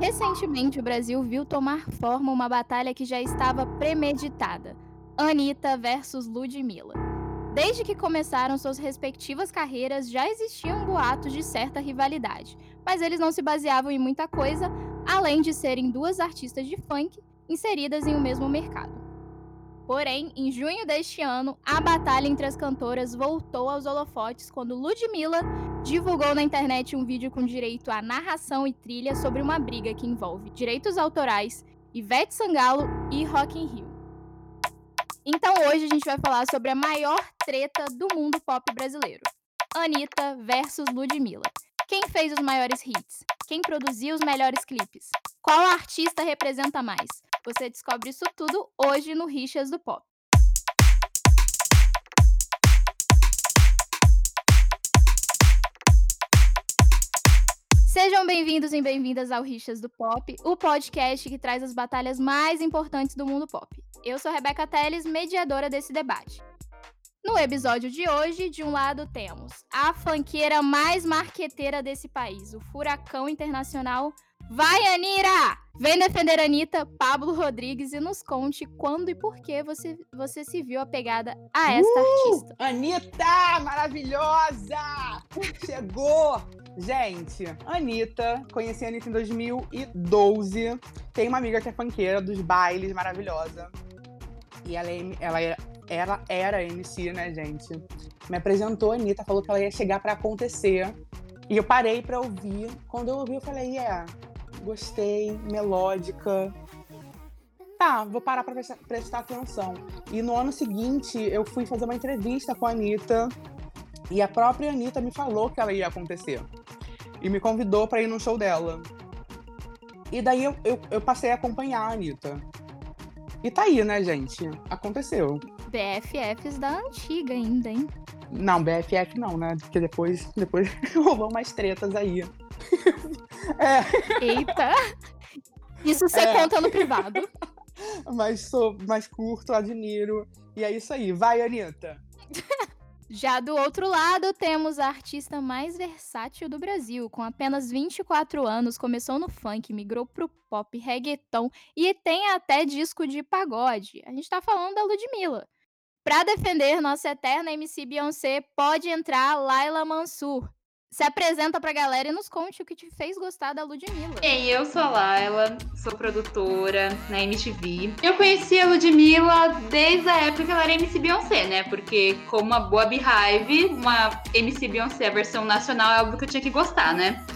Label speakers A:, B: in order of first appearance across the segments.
A: Recentemente, o Brasil viu tomar forma uma batalha que já estava premeditada: Anitta versus Ludmilla. Desde que começaram suas respectivas carreiras, já existiam boatos de certa rivalidade, mas eles não se baseavam em muita coisa, além de serem duas artistas de funk inseridas em o mesmo mercado. Porém, em junho deste ano, a batalha entre as cantoras voltou aos holofotes quando Ludmilla divulgou na internet um vídeo com direito à narração e trilha sobre uma briga que envolve direitos autorais, Ivete Sangalo e Rock in Rio. Então hoje a gente vai falar sobre a maior treta do mundo pop brasileiro. Anitta versus Ludmilla. Quem fez os maiores hits? Quem produziu os melhores clipes? Qual artista representa mais? Você descobre isso tudo hoje no Rixas do Pop. Sejam bem-vindos e bem-vindas ao Rixas do Pop, o podcast que traz as batalhas mais importantes do mundo pop. Eu sou Rebeca Teles, mediadora desse debate. No episódio de hoje, de um lado temos a fanqueira mais marqueteira desse país, o Furacão Internacional Vai, Anira! Vem defender a Anitta, Pablo Rodrigues e nos conte quando e por que você, você se viu apegada a esta uh, artista.
B: Anitta, maravilhosa! Chegou! Gente, Anitta, conheci a Anitta em 2012. Tem uma amiga que é fanqueira dos bailes, maravilhosa. E ela, é, ela, é, ela era MC, né, gente? Me apresentou a Anitta, falou que ela ia chegar para acontecer. E eu parei para ouvir. Quando eu ouvi, eu falei, é, yeah, gostei, melódica. Tá, vou parar pra prestar, prestar atenção. E no ano seguinte, eu fui fazer uma entrevista com a Anitta. E a própria Anitta me falou que ela ia acontecer. E me convidou para ir no show dela. E daí eu, eu, eu, passei a acompanhar a Anitta. E tá aí, né, gente? Aconteceu.
A: BFFs da antiga ainda, hein?
B: Não, BFF não, né? Porque depois, depois rolou mais tretas aí.
A: É. Eita! Isso você é. conta no privado.
B: Mas sou mais curto, admiro. E é isso aí. Vai, Anitta.
A: Já do outro lado, temos a artista mais versátil do Brasil. Com apenas 24 anos, começou no funk, migrou pro pop, reggaeton e tem até disco de pagode. A gente tá falando da Ludmilla. Pra defender nossa eterna MC Beyoncé, pode entrar Laila Mansur se apresenta pra galera e nos conte o que te fez gostar da Ludmilla.
C: Bem, eu sou a Laila, sou produtora na MTV. Eu conheci a Ludmilla desde a época que ela era MC Beyoncé, né? Porque como uma boa Beehive, uma MC Beyoncé, a versão nacional, é algo que eu tinha que gostar, né?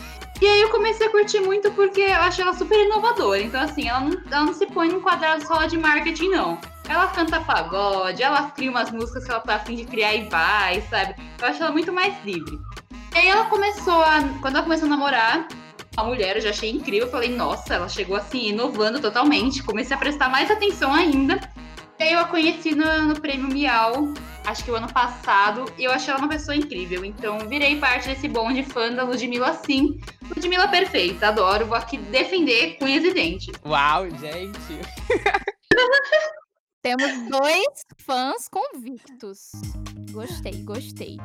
C: E aí eu comecei a curtir muito porque eu achei ela super inovadora. Então, assim, ela não, ela não se põe num quadrado só de marketing, não. Ela canta pagode, ela cria umas músicas que ela tá afim de criar e vai, sabe? Eu acho ela muito mais livre. E aí ela começou a. Quando ela começou a namorar, a mulher, eu já achei incrível. Eu falei, nossa, ela chegou assim, inovando totalmente. Comecei a prestar mais atenção ainda. E aí eu a conheci no, no prêmio Miau, acho que o ano passado, e eu achei ela uma pessoa incrível. Então virei parte desse bonde fã da Ludmilla sim. Ludmilla perfeita, adoro, vou aqui defender com e dentes.
B: Uau, gente!
A: Temos dois fãs convictos. Gostei, gostei.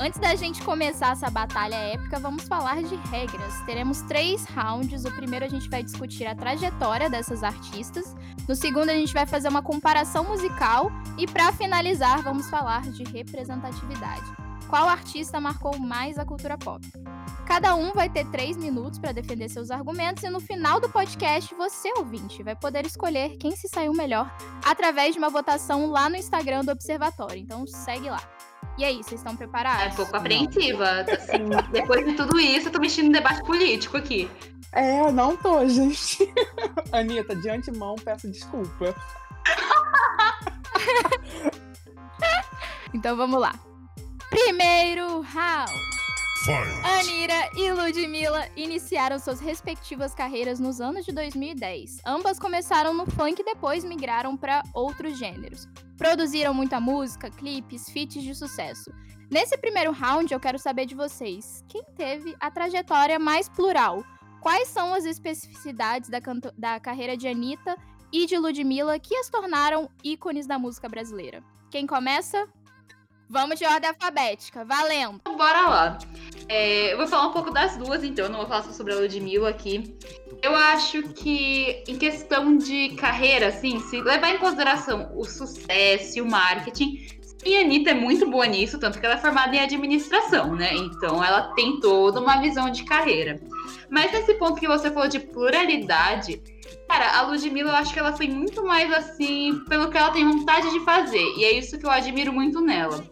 A: Antes da gente começar essa batalha épica, vamos falar de regras. Teremos três rounds. O primeiro a gente vai discutir a trajetória dessas artistas. No segundo a gente vai fazer uma comparação musical e para finalizar vamos falar de representatividade. Qual artista marcou mais a cultura pop? Cada um vai ter três minutos para defender seus argumentos e no final do podcast você ouvinte vai poder escolher quem se saiu melhor através de uma votação lá no Instagram do Observatório. Então segue lá. E aí, vocês estão preparados?
C: É um pouco apreensiva. Assim, depois de tudo isso, eu tô mexendo no debate político aqui.
B: É, eu não tô, gente. Anitta, de antemão, peço desculpa.
A: então vamos lá. Primeiro round. Anira e Ludmilla iniciaram suas respectivas carreiras nos anos de 2010. Ambas começaram no funk e depois migraram para outros gêneros. Produziram muita música, clipes, feats de sucesso. Nesse primeiro round, eu quero saber de vocês: quem teve a trajetória mais plural? Quais são as especificidades da, da carreira de Anitta e de Ludmilla que as tornaram ícones da música brasileira? Quem começa? Vamos de ordem alfabética, valendo!
C: Bora lá! É, eu vou falar um pouco das duas, então, eu não vou falar só sobre a Ludmilla aqui. Eu acho que, em questão de carreira, assim, se levar em consideração o sucesso e o marketing, e a Anitta é muito boa nisso, tanto que ela é formada em administração, né? Então ela tem toda uma visão de carreira. Mas nesse ponto que você falou de pluralidade, cara, a Ludmilla eu acho que ela foi muito mais assim pelo que ela tem vontade de fazer. E é isso que eu admiro muito nela.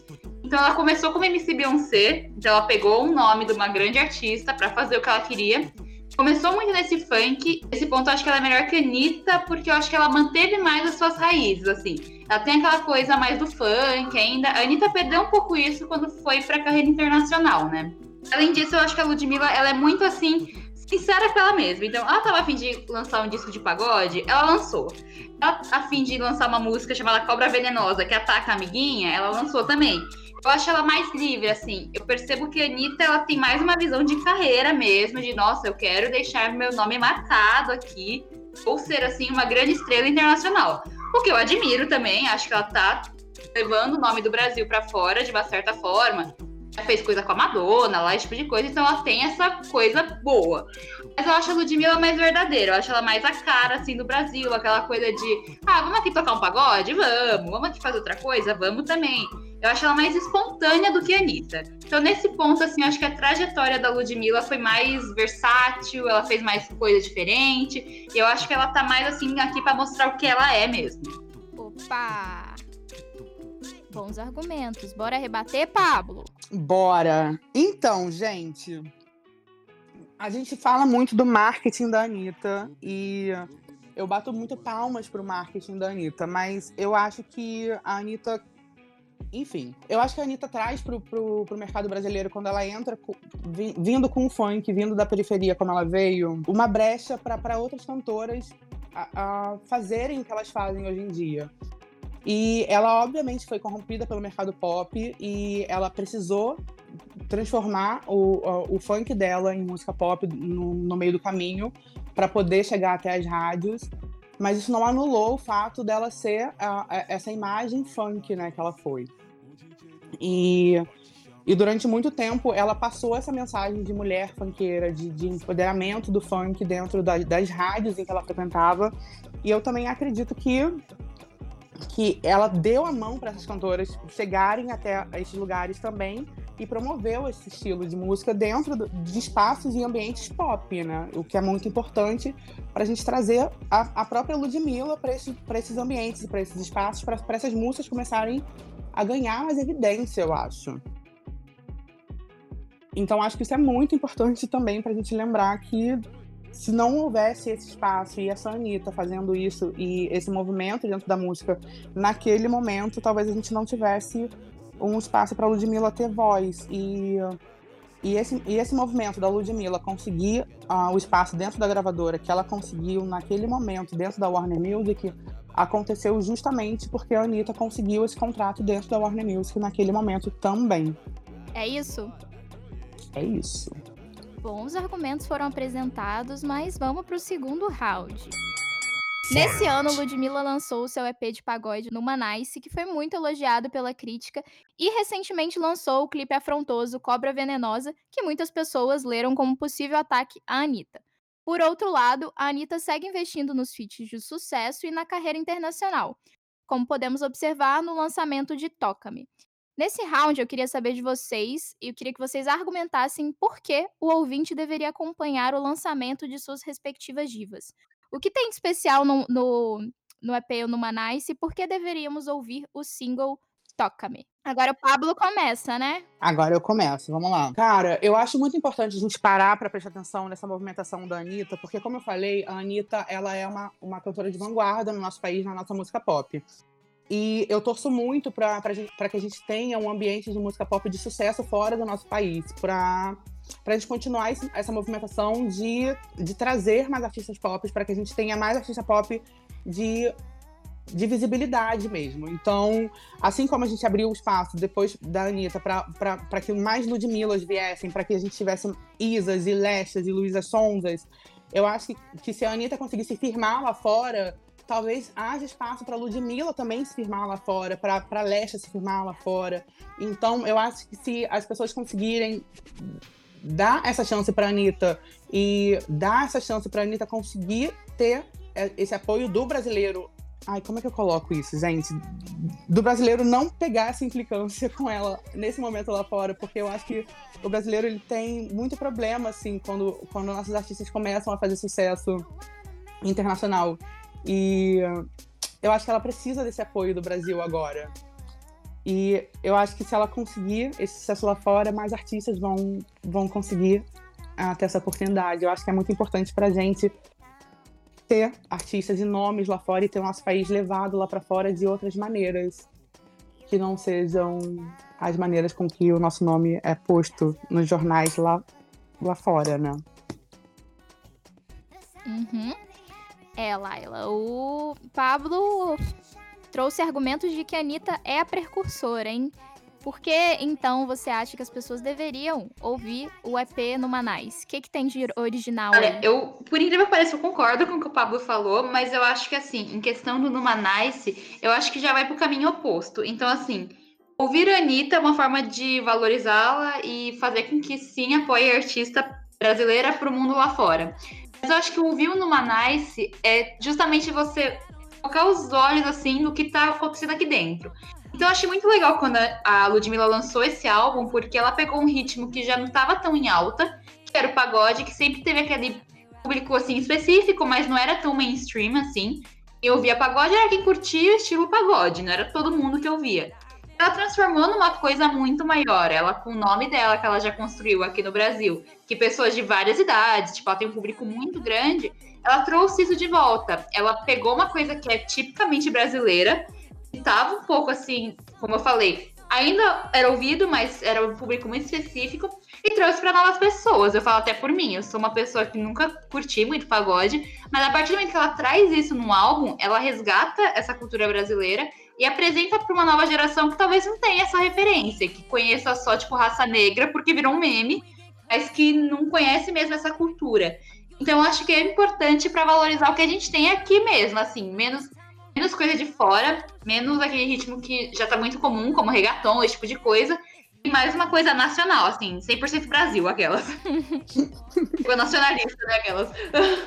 C: Então ela começou como MC Beyoncé, então ela pegou um nome de uma grande artista para fazer o que ela queria. Começou muito nesse funk. Esse ponto eu acho que ela é melhor que a Anitta, porque eu acho que ela manteve mais as suas raízes, assim. Ela tem aquela coisa mais do funk ainda. A Anitta perdeu um pouco isso quando foi pra carreira internacional, né? Além disso, eu acho que a Ludmilla, ela é muito assim, sincera com ela mesma. Então, ela tava afim de lançar um disco de pagode, ela lançou. Ela afim de lançar uma música chamada Cobra Venenosa, que ataca a amiguinha, ela lançou também. Eu acho ela mais livre, assim. Eu percebo que a Anitta, ela tem mais uma visão de carreira mesmo, de, nossa, eu quero deixar meu nome marcado aqui, ou ser, assim, uma grande estrela internacional. O que eu admiro também, acho que ela tá levando o nome do Brasil para fora de uma certa forma. Já fez coisa com a Madonna, lá, esse tipo de coisa, então ela tem essa coisa boa. Mas eu acho a Ludmilla mais verdadeira, eu acho ela mais a cara, assim, do Brasil, aquela coisa de, ah, vamos aqui tocar um pagode? Vamos. Vamos aqui fazer outra coisa? Vamos também. Eu acho ela mais espontânea do que a Anitta. Então, nesse ponto, assim, eu acho que a trajetória da Ludmilla foi mais versátil, ela fez mais coisa diferente. E eu acho que ela tá mais, assim, aqui para mostrar o que ela é mesmo.
A: Opa! Bons argumentos. Bora rebater, Pablo?
B: Bora! Então, gente, a gente fala muito do marketing da Anitta e eu bato muito palmas pro marketing da Anitta, mas eu acho que a Anitta enfim, eu acho que a Anitta traz pro, pro, pro mercado brasileiro, quando ela entra vindo com o funk, vindo da periferia como ela veio, uma brecha para outras cantoras a, a fazerem o que elas fazem hoje em dia. E ela, obviamente, foi corrompida pelo mercado pop e ela precisou transformar o, o, o funk dela em música pop no, no meio do caminho para poder chegar até as rádios mas isso não anulou o fato dela ser a, a, essa imagem funk, né, que ela foi. E, e durante muito tempo ela passou essa mensagem de mulher funkeira, de, de empoderamento do funk dentro da, das rádios em que ela frequentava. E eu também acredito que que ela deu a mão para essas cantoras chegarem até esses lugares também e promoveu esse estilo de música dentro de espaços e ambientes pop, né? O que é muito importante para a gente trazer a, a própria Ludmilla para esse, esses ambientes, para esses espaços, para essas músicas começarem a ganhar mais evidência, eu acho. Então, acho que isso é muito importante também para a gente lembrar que se não houvesse esse espaço e essa Anitta fazendo isso e esse movimento dentro da música naquele momento, talvez a gente não tivesse um espaço para a Ludmilla ter voz. E, e, esse, e esse movimento da Ludmilla conseguir uh, o espaço dentro da gravadora que ela conseguiu naquele momento dentro da Warner Music aconteceu justamente porque a Anitta conseguiu esse contrato dentro da Warner Music naquele momento também.
A: É isso?
B: É isso.
A: Bons argumentos foram apresentados, mas vamos para o segundo round. Nesse ano, Ludmilla lançou o seu EP de pagode Numa Nice, que foi muito elogiado pela crítica, e recentemente lançou o clipe afrontoso Cobra Venenosa, que muitas pessoas leram como possível ataque à Anitta. Por outro lado, a Anitta segue investindo nos feats de sucesso e na carreira internacional, como podemos observar no lançamento de Toca-me. Nesse round, eu queria saber de vocês e eu queria que vocês argumentassem por que o ouvinte deveria acompanhar o lançamento de suas respectivas divas. O que tem de especial no, no, no EP ou no Manice e por que deveríamos ouvir o single Toca-me? Agora o Pablo começa, né?
B: Agora eu começo, vamos lá. Cara, eu acho muito importante a gente parar para prestar atenção nessa movimentação da Anitta, porque, como eu falei, a Anitta ela é uma, uma cantora de vanguarda no nosso país, na nossa música pop. E eu torço muito para que a gente tenha um ambiente de música pop de sucesso fora do nosso país, para a gente continuar esse, essa movimentação de, de trazer mais artistas pop, para que a gente tenha mais artista pop de, de visibilidade mesmo. Então, assim como a gente abriu o espaço depois da Anitta para que mais Ludmillas viessem, para que a gente tivesse Isas e Lestas e Luísa Sonzas, eu acho que, que se a Anitta conseguisse firmar lá fora talvez haja espaço para Ludmilla também se firmar lá fora, para Leste se firmar lá fora. Então, eu acho que se as pessoas conseguirem dar essa chance pra Anitta e dar essa chance pra Anitta conseguir ter é, esse apoio do brasileiro. Ai, como é que eu coloco isso, gente? Do brasileiro não pegar essa implicância com ela nesse momento lá fora, porque eu acho que o brasileiro ele tem muito problema, assim, quando, quando nossos artistas começam a fazer sucesso internacional. E eu acho que ela precisa desse apoio do Brasil agora. E eu acho que se ela conseguir esse sucesso lá fora, mais artistas vão, vão conseguir uh, ter essa oportunidade. Eu acho que é muito importante pra gente ter artistas e nomes lá fora e ter o nosso país levado lá para fora de outras maneiras que não sejam as maneiras com que o nosso nome é posto nos jornais lá, lá fora, né?
A: Uhum. É, Laila, o Pablo trouxe argumentos de que a Anitta é a precursora, hein? Por que então você acha que as pessoas deveriam ouvir o EP no Manais? O que, que tem de original
C: Olha, eu, por incrível que pareça, eu concordo com o que o Pablo falou, mas eu acho que assim, em questão do Numanice, eu acho que já vai pro caminho oposto. Então, assim, ouvir a Anitta é uma forma de valorizá-la e fazer com que sim apoie a artista brasileira pro mundo lá fora. Mas eu acho que ouvir o Numanice é justamente você colocar os olhos assim no que tá acontecendo aqui dentro. Então eu achei muito legal quando a Ludmilla lançou esse álbum, porque ela pegou um ritmo que já não estava tão em alta, que era o pagode, que sempre teve aquele público assim específico, mas não era tão mainstream assim. E ouvia pagode era quem curtia o estilo pagode, não era todo mundo que ouvia. Ela transformou numa coisa muito maior, ela com o nome dela que ela já construiu aqui no Brasil, que pessoas de várias idades, tipo, ela tem um público muito grande, ela trouxe isso de volta. Ela pegou uma coisa que é tipicamente brasileira, estava um pouco assim, como eu falei, ainda era ouvido, mas era um público muito específico e trouxe para novas pessoas. Eu falo até por mim, eu sou uma pessoa que nunca curti muito pagode, mas a partir do momento que ela traz isso num álbum, ela resgata essa cultura brasileira e apresenta para uma nova geração que talvez não tenha essa referência, que conheça só tipo raça negra porque virou um meme, mas que não conhece mesmo essa cultura. Então eu acho que é importante para valorizar o que a gente tem aqui mesmo, assim, menos menos coisa de fora, menos aquele ritmo que já tá muito comum, como reggaeton, esse tipo de coisa, e mais uma coisa nacional, assim, 100% Brasil, aquelas. Tipo, nacionalista, né, aquelas.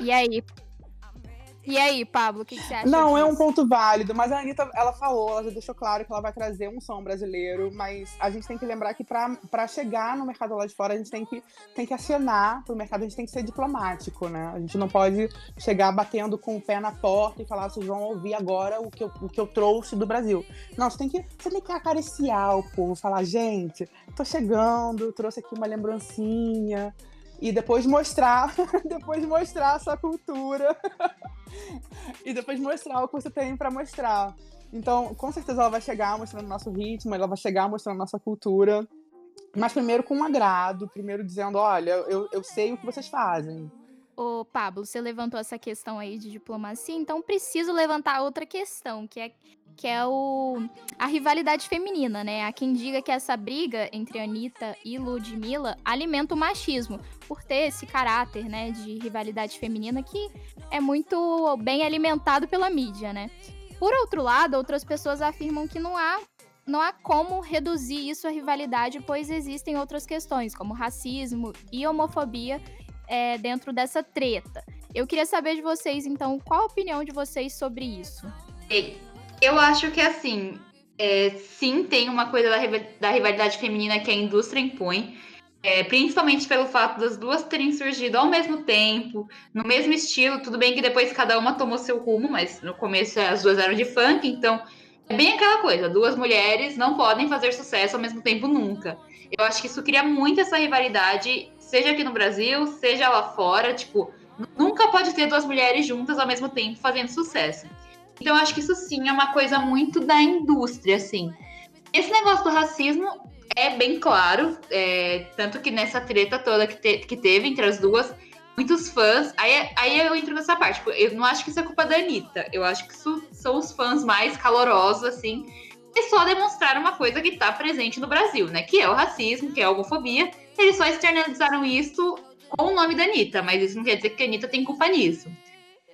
A: E aí, e aí, Pablo, o que, que, você acha?
B: Não,
A: disso?
B: é um ponto válido, mas a Anitta, ela falou, ela já deixou claro que ela vai trazer um som brasileiro, mas a gente tem que lembrar que para chegar no mercado lá de fora, a gente tem que, tem que acionar pro mercado, a gente tem que ser diplomático, né? A gente não pode chegar batendo com o pé na porta e falar, vocês vão ouvir agora o que eu, o que eu trouxe do Brasil. Não, você tem que, você tem que acariciar o povo, falar, gente, tô chegando, trouxe aqui uma lembrancinha, e depois mostrar, depois mostrar a sua cultura e depois mostrar o que você tem para mostrar. Então, com certeza ela vai chegar mostrando o nosso ritmo, ela vai chegar mostrando a nossa cultura, mas primeiro com um agrado, primeiro dizendo, olha, eu, eu sei o que vocês fazem.
A: Ô, Pablo, você levantou essa questão aí de diplomacia, então preciso levantar outra questão, que é que é o, a rivalidade feminina, né? Há quem diga que essa briga entre Anitta e Ludmilla alimenta o machismo, por ter esse caráter, né, de rivalidade feminina que é muito bem alimentado pela mídia, né? Por outro lado, outras pessoas afirmam que não há não há como reduzir isso à rivalidade, pois existem outras questões, como racismo e homofobia é, dentro dessa treta. Eu queria saber de vocês, então, qual a opinião de vocês sobre isso?
C: Eu acho que, assim, é, sim, tem uma coisa da, da, rivalidade feminina que a indústria impõe, é, principalmente pelo fato das duas terem surgido ao mesmo tempo, no mesmo estilo. Tudo bem que depois cada uma tomou seu rumo, mas no começo as duas eram de funk, então é bem aquela coisa: duas mulheres não podem fazer sucesso ao mesmo tempo nunca. Eu acho que isso cria muito essa rivalidade, seja aqui no Brasil, seja lá fora. Tipo, nunca pode ter duas mulheres juntas ao mesmo tempo fazendo sucesso. Então, eu acho que isso sim é uma coisa muito da indústria, assim. Esse negócio do racismo é bem claro, é, tanto que nessa treta toda que, te, que teve entre as duas, muitos fãs. Aí, aí eu entro nessa parte. Tipo, eu não acho que isso é culpa da Anitta. Eu acho que isso são os fãs mais calorosos, assim. E só demonstraram uma coisa que está presente no Brasil, né? Que é o racismo, que é a homofobia. Eles só externalizaram isso com o nome da Anitta, mas isso não quer dizer que a Anitta tem culpa nisso.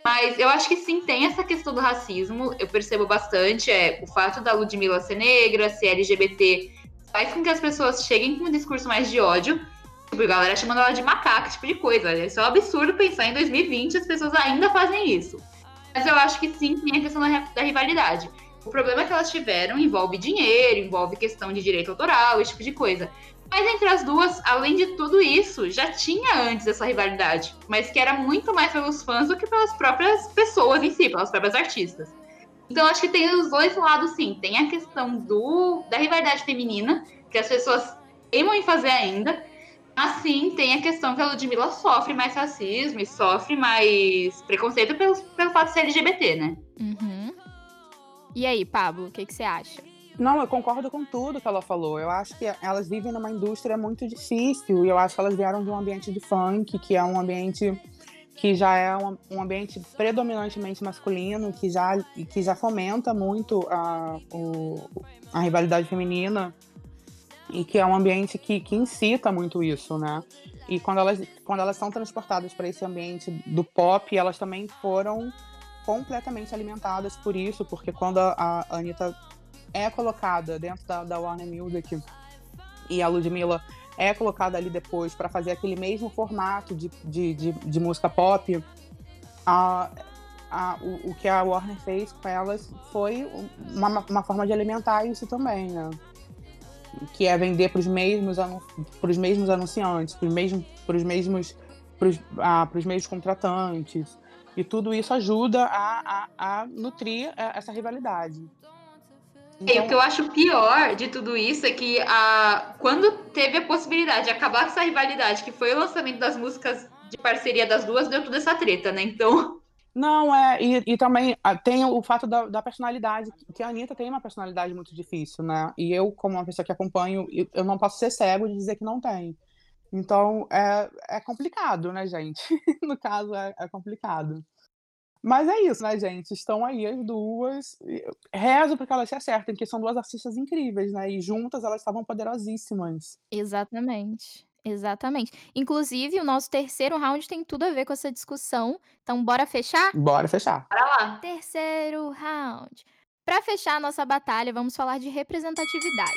C: Mas eu acho que sim, tem essa questão do racismo, eu percebo bastante. É o fato da Ludmilla ser negra, ser LGBT, faz com que as pessoas cheguem com um discurso mais de ódio. Tipo, a galera chamando ela de macaca, tipo de coisa. Isso é um absurdo pensar em 2020 as pessoas ainda fazem isso. Mas eu acho que sim, tem a questão da, da rivalidade. O problema que elas tiveram envolve dinheiro, envolve questão de direito autoral, esse tipo de coisa. Mas entre as duas, além de tudo isso, já tinha antes essa rivalidade, mas que era muito mais pelos fãs do que pelas próprias pessoas em si, pelas próprias artistas. Então acho que tem os dois lados, sim. Tem a questão do da rivalidade feminina, que as pessoas teimam em fazer ainda. Assim, tem a questão que a Ludmilla sofre mais racismo e sofre mais preconceito pelo, pelo fato de ser LGBT, né?
A: Uhum. E aí, Pablo, o que, que você acha?
B: Não, eu concordo com tudo que ela falou. Eu acho que elas vivem numa indústria muito difícil e eu acho que elas vieram de um ambiente de funk, que é um ambiente que já é um, um ambiente predominantemente masculino, que já, que já fomenta muito a, o, a rivalidade feminina e que é um ambiente que, que incita muito isso, né? E quando elas, quando elas são transportadas para esse ambiente do pop, elas também foram completamente alimentadas por isso, porque quando a, a Anitta é colocada dentro da, da Warner Music e a Ludmilla é colocada ali depois para fazer aquele mesmo formato de, de, de, de música pop, a, a, o, o, que a Warner fez com elas foi uma, uma forma de alimentar isso também, né? Que é vender para os mesmos, pros mesmos anunciantes, para os mesmos, mesmos, ah, mesmos contratantes. E tudo isso ajuda a, a, a nutrir é, essa rivalidade.
C: Então... E o que eu acho pior de tudo isso é que a... quando teve a possibilidade de acabar com essa rivalidade, que foi o lançamento das músicas de parceria das duas, deu toda essa treta, né? Então.
B: Não, é, e, e também ah, tem o fato da, da, personalidade, que a Anitta tem uma personalidade muito difícil, né? E eu, como uma pessoa que acompanho, eu não posso ser cego de dizer que não tem. Então, é, é complicado, né, gente? no caso, é, é complicado. Mas é isso, né, gente? Estão aí as duas. Rezo para que elas se acertem, porque são duas artistas incríveis, né? E juntas elas estavam poderosíssimas.
A: Exatamente. Exatamente. Inclusive, o nosso terceiro round tem tudo a ver com essa discussão. Então, bora fechar?
B: Bora fechar.
C: Bora lá.
A: Terceiro round. Para fechar a nossa batalha, vamos falar de representatividade.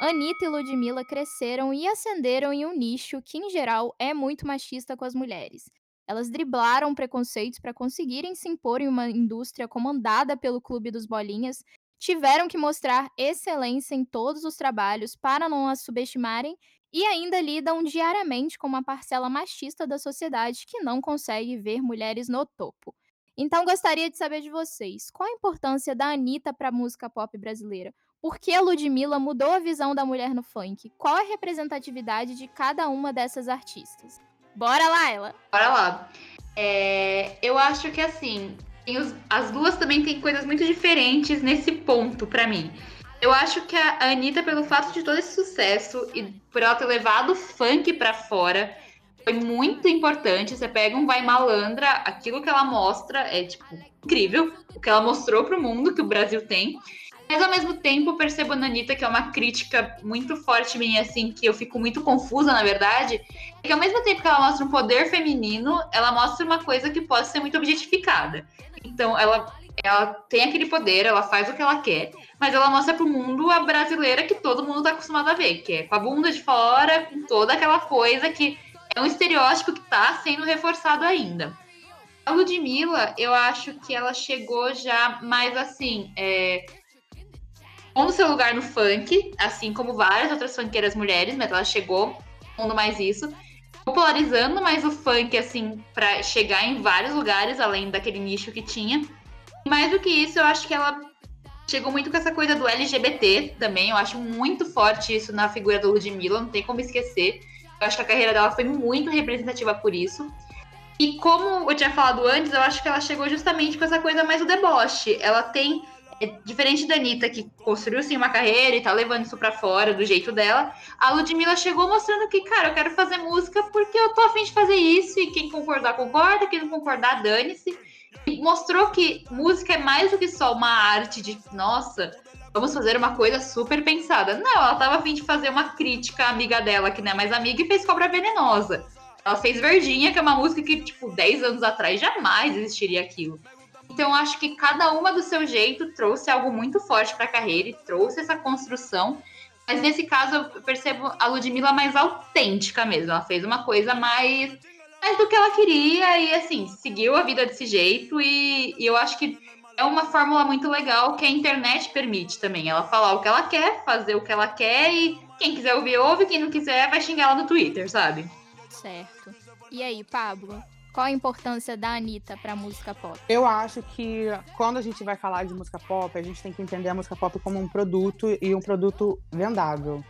A: Anitta e Ludmilla cresceram e ascenderam em um nicho que, em geral, é muito machista com as mulheres. Elas driblaram preconceitos para conseguirem se impor em uma indústria comandada pelo Clube dos Bolinhas, tiveram que mostrar excelência em todos os trabalhos para não as subestimarem e ainda lidam diariamente com uma parcela machista da sociedade que não consegue ver mulheres no topo. Então gostaria de saber de vocês, qual a importância da Anitta para a música pop brasileira? Por que a Ludmilla mudou a visão da mulher no funk? Qual a representatividade de cada uma dessas artistas? Bora lá, ela.
C: Bora lá. É, eu acho que assim, os, as duas também têm coisas muito diferentes nesse ponto para mim. Eu acho que a Anitta, pelo fato de todo esse sucesso e por ela ter levado o funk para fora, foi muito importante. Você pega um Vai Malandra, aquilo que ela mostra é, tipo, incrível. O que ela mostrou pro mundo que o Brasil tem. Mas ao mesmo tempo, percebo na Anitta que é uma crítica muito forte minha, assim, que eu fico muito confusa, na verdade. É que ao mesmo tempo que ela mostra um poder feminino, ela mostra uma coisa que pode ser muito objetificada. Então, ela, ela tem aquele poder, ela faz o que ela quer, mas ela mostra pro mundo a brasileira que todo mundo tá acostumado a ver, que é com a bunda de fora, com toda aquela coisa que é um estereótipo que tá sendo reforçado ainda. A Ludmilla, eu acho que ela chegou já mais assim, é, pondo seu lugar no funk, assim como várias outras funkeiras mulheres, mas ela chegou pondo mais isso, popularizando mais o funk, assim, para chegar em vários lugares, além daquele nicho que tinha. Mais do que isso, eu acho que ela chegou muito com essa coisa do LGBT também. Eu acho muito forte isso na figura do Ludmilla, não tem como esquecer. Eu acho que a carreira dela foi muito representativa por isso. E como eu tinha falado antes, eu acho que ela chegou justamente com essa coisa mais do deboche. Ela tem é diferente da Anitta, que construiu sim uma carreira e tá levando isso pra fora do jeito dela, a Ludmilla chegou mostrando que, cara, eu quero fazer música porque eu tô afim de fazer isso, e quem concordar, concorda, quem não concordar, dane-se. E mostrou que música é mais do que só uma arte de, nossa, vamos fazer uma coisa super pensada. Não, ela tava afim de fazer uma crítica à amiga dela, que não é mais amiga, e fez Cobra Venenosa. Ela fez Verdinha, que é uma música que, tipo, 10 anos atrás jamais existiria aquilo. Então, acho que cada uma do seu jeito trouxe algo muito forte para a carreira e trouxe essa construção. Mas nesse caso eu percebo a Ludmilla mais autêntica mesmo. Ela fez uma coisa mais, mais do que ela queria e assim, seguiu a vida desse jeito. E, e eu acho que é uma fórmula muito legal que a internet permite também. Ela falar o que ela quer, fazer o que ela quer e quem quiser ouvir, ouve, quem não quiser vai xingar ela no Twitter, sabe?
A: Certo. E aí, Pablo? Qual a importância da Anitta pra música pop?
B: Eu acho que quando a gente vai falar de música pop, a gente tem que entender a música pop como um produto e um produto vendável.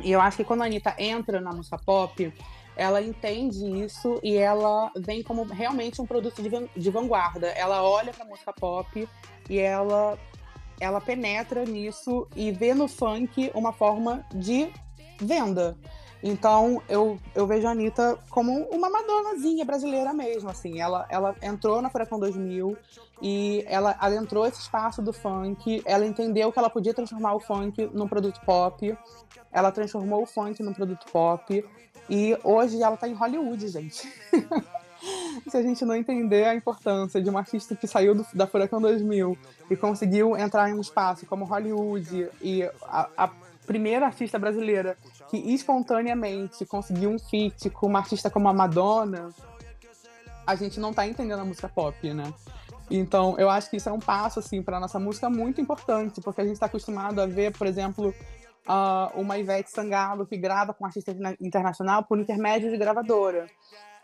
B: E eu acho que quando a Anitta entra na música pop, ela entende isso e ela vem como realmente um produto de, de vanguarda. Ela olha para música pop e ela ela penetra nisso e vê no funk uma forma de venda. Então eu, eu vejo a Anitta como uma madonazinha brasileira mesmo, assim. Ela, ela entrou na Furacão 2000 e ela adentrou esse espaço do funk. Ela entendeu que ela podia transformar o funk num produto pop. Ela transformou o funk num produto pop. E hoje ela tá em Hollywood, gente. Se a gente não entender a importância de uma artista que saiu do, da Furacão 2000 e conseguiu entrar em um espaço como Hollywood e a, a primeira artista brasileira que espontaneamente conseguiu um feat com uma artista como a Madonna, a gente não tá entendendo a música pop, né? Então, eu acho que isso é um passo, assim, para nossa música muito importante, porque a gente está acostumado a ver, por exemplo, uh, uma Ivete Sangalo que grava com artista internacional por intermédio de gravadora.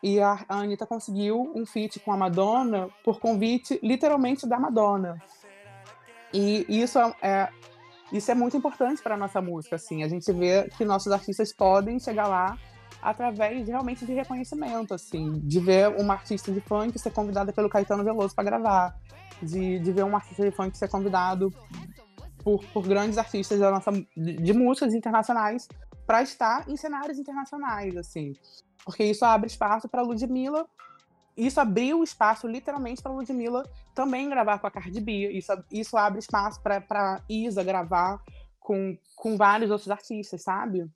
B: E a, a Anitta conseguiu um feat com a Madonna por convite, literalmente, da Madonna. E isso é, é isso é muito importante para nossa música, assim. A gente vê que nossos artistas podem chegar lá através realmente de reconhecimento, assim, de ver uma artista de funk ser convidada pelo Caetano Veloso para gravar, de, de ver um artista de funk ser convidado por, por grandes artistas da nossa, de, de músicas internacionais para estar em cenários internacionais, assim. Porque isso abre espaço para Ludmilla. Isso abriu espaço, literalmente, para Ludmilla também gravar com a Cardi B. Isso, isso abre espaço para Isa gravar com, com vários outros artistas, sabe?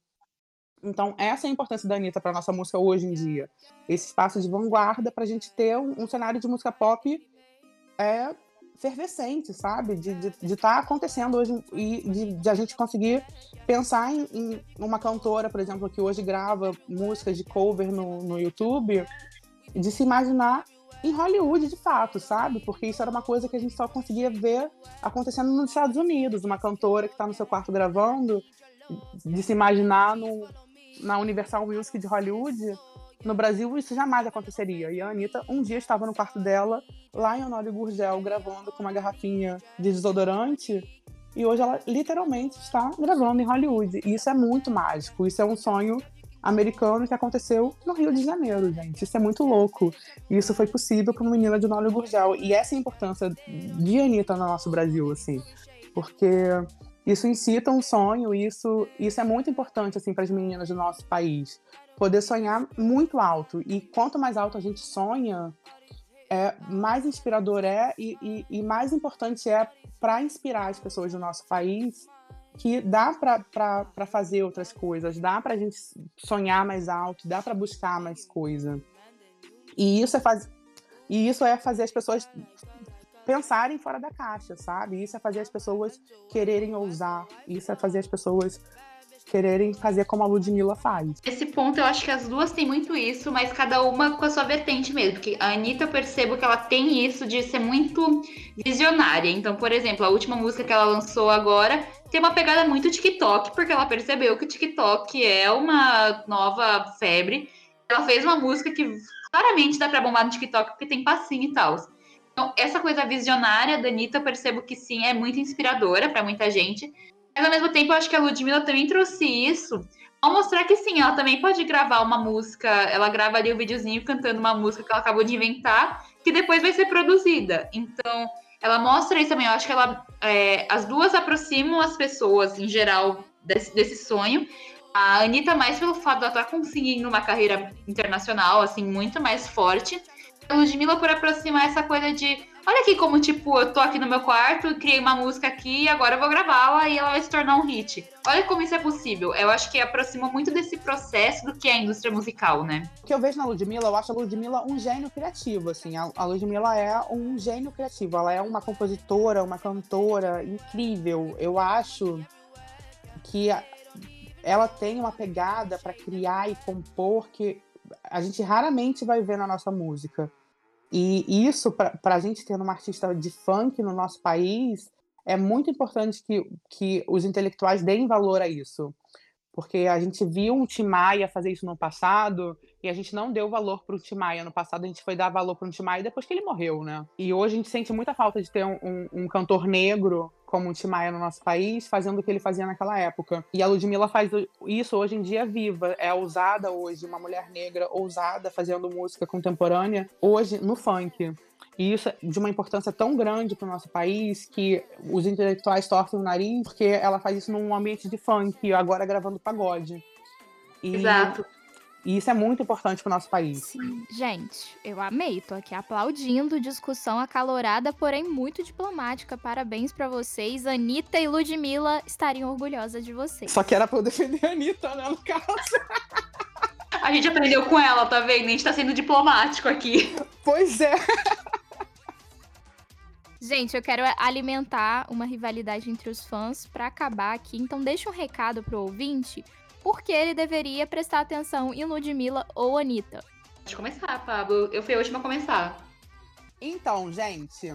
B: Então, essa é a importância da Anitta para nossa música hoje em dia. Esse espaço de vanguarda para a gente ter um, um, cenário de música pop é, fervescente, sabe? De estar tá acontecendo hoje e de, de, a gente conseguir pensar em, em, uma cantora, por exemplo, que hoje grava músicas de cover no, no YouTube, de se imaginar em Hollywood de fato, sabe? Porque isso era uma coisa que a gente só conseguia ver acontecendo nos Estados Unidos. Uma cantora que está no seu quarto gravando, de se imaginar no, na Universal Music de Hollywood no Brasil isso jamais aconteceria. E a Anitta um dia estava no quarto dela, lá em Honório Gurgel, gravando com uma garrafinha de desodorante. E hoje ela literalmente está gravando em Hollywood. E isso é muito mágico. Isso é um sonho americano que aconteceu no Rio de Janeiro, gente. Isso é muito louco. E isso foi possível com uma menina de Honório Gurgel. E essa é a importância de Anitta no nosso Brasil, assim. Porque isso incita um sonho, isso, isso é muito importante assim para as meninas do nosso país poder sonhar muito alto. E quanto mais alto a gente sonha, é, mais inspirador é e, e, e mais importante é para inspirar as pessoas do nosso país que dá para fazer outras coisas, dá para a gente sonhar mais alto, dá para buscar mais coisa. E isso é faz... e isso é fazer as pessoas pensarem fora da caixa, sabe? Isso é fazer as pessoas quererem ousar, isso é fazer as pessoas quererem fazer como a Ludmilla faz.
C: Esse ponto eu acho que as duas têm muito isso, mas cada uma com a sua vertente mesmo. Porque a Anitta eu percebo que ela tem isso de ser muito visionária. Então, por exemplo, a última música que ela lançou agora tem uma pegada muito TikTok, porque ela percebeu que o TikTok é uma nova febre. Ela fez uma música que claramente dá pra bombar no TikTok porque tem passinho e tal. Então, essa coisa visionária da Anitta, eu percebo que sim, é muito inspiradora para muita gente. Mas ao mesmo tempo, eu acho que a Ludmilla também trouxe isso ao mostrar que sim, ela também pode gravar uma música, ela grava ali o um videozinho cantando uma música que ela acabou de inventar, que depois vai ser produzida. Então, ela mostra isso também. Eu acho que ela, é, as duas aproximam as pessoas, em geral, desse, desse sonho. A Anitta, mais pelo fato de ela estar tá conseguindo uma carreira internacional, assim, muito mais forte. A Ludmilla, por aproximar essa coisa de Olha aqui como, tipo, eu tô aqui no meu quarto, criei uma música aqui, e agora eu vou gravá-la e ela vai se tornar um hit. Olha como isso é possível. Eu acho que aproxima muito desse processo do que é a indústria musical, né?
B: O que eu vejo na Ludmilla, eu acho a Ludmilla um gênio criativo, assim. A Ludmilla é um gênio criativo. Ela é uma compositora, uma cantora incrível. Eu acho que ela tem uma pegada para criar e compor que a gente raramente vai ver na nossa música. E isso, para a gente ter uma artista de funk no nosso país, é muito importante que, que os intelectuais deem valor a isso. Porque a gente viu um Tim Maia fazer isso no passado e a gente não deu valor para o Tim Maia. No passado a gente foi dar valor para o Tim Maia depois que ele morreu, né? E hoje a gente sente muita falta de ter um, um, um cantor negro como o Tim Maia no nosso país, fazendo o que ele fazia naquela época. E a Ludmilla faz isso hoje em dia viva, é ousada hoje, uma mulher negra ousada fazendo música contemporânea hoje no funk. E isso é de uma importância tão grande para o nosso país que os intelectuais torcem o nariz porque ela faz isso num ambiente de funk, agora gravando pagode.
C: E, Exato.
B: E isso é muito importante para o nosso país.
A: Sim. Gente, eu amei. Tô aqui aplaudindo. Discussão acalorada, porém muito diplomática. Parabéns para vocês. Anitta e Ludmilla estariam orgulhosas de vocês.
B: Só que era pra eu defender a Anitta, né, no caso.
C: A gente aprendeu com ela, tá vendo? A gente tá sendo diplomático aqui.
B: Pois é.
A: Gente, eu quero alimentar uma rivalidade entre os fãs para acabar aqui. Então deixa um recado pro ouvinte, porque ele deveria prestar atenção em Ludmilla ou Anitta.
C: Pode começar, Pablo. Eu fui a última a começar.
B: Então, gente,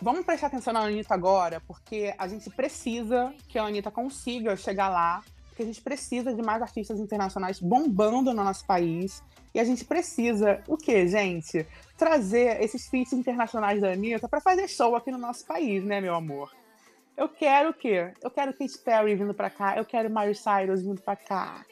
B: vamos prestar atenção na Anitta agora, porque a gente precisa que a Anitta consiga chegar lá, porque a gente precisa de mais artistas internacionais bombando no nosso país. E a gente precisa, o quê, gente? trazer esses feats internacionais da Anitta para fazer show aqui no nosso país, né, meu amor? Eu quero o quê? Eu quero Katy Perry vindo para cá, eu quero Miley Cyrus vindo para cá.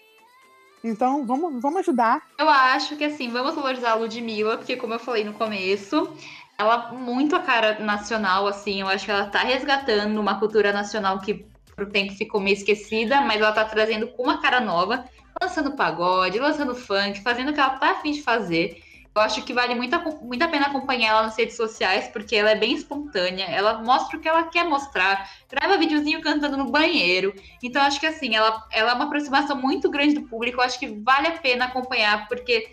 B: Então, vamos, vamos ajudar.
C: Eu acho que assim, vamos valorizar a Ludmilla, porque como eu falei no começo, ela muito a cara nacional, assim, eu acho que ela tá resgatando uma cultura nacional que por tempo ficou meio esquecida, mas ela tá trazendo com uma cara nova, lançando pagode, lançando funk, fazendo o que ela tá afim de fazer. Eu acho que vale muito a, muito a pena acompanhar ela nas redes sociais, porque ela é bem espontânea, ela mostra o que ela quer mostrar, grava videozinho cantando no banheiro. Então, acho que assim, ela, ela é uma aproximação muito grande do público, eu acho que vale a pena acompanhar, porque.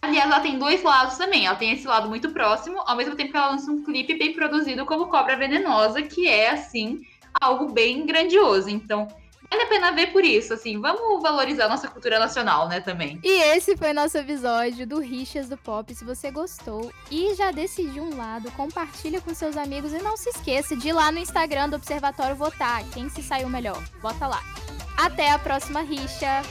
C: Aliás, ela tem dois lados também. Ela tem esse lado muito próximo, ao mesmo tempo que ela lança um clipe bem produzido como Cobra Venenosa, que é, assim, algo bem grandioso. Então, vale a pena ver por isso, assim, vamos valorizar a nossa cultura nacional, né, também.
A: E esse foi nosso episódio do Rixas do Pop. Se você gostou e já decidiu um lado, compartilha com seus amigos e não se esqueça de ir lá no Instagram do Observatório votar quem se saiu melhor. Bota lá. Até a próxima rixa.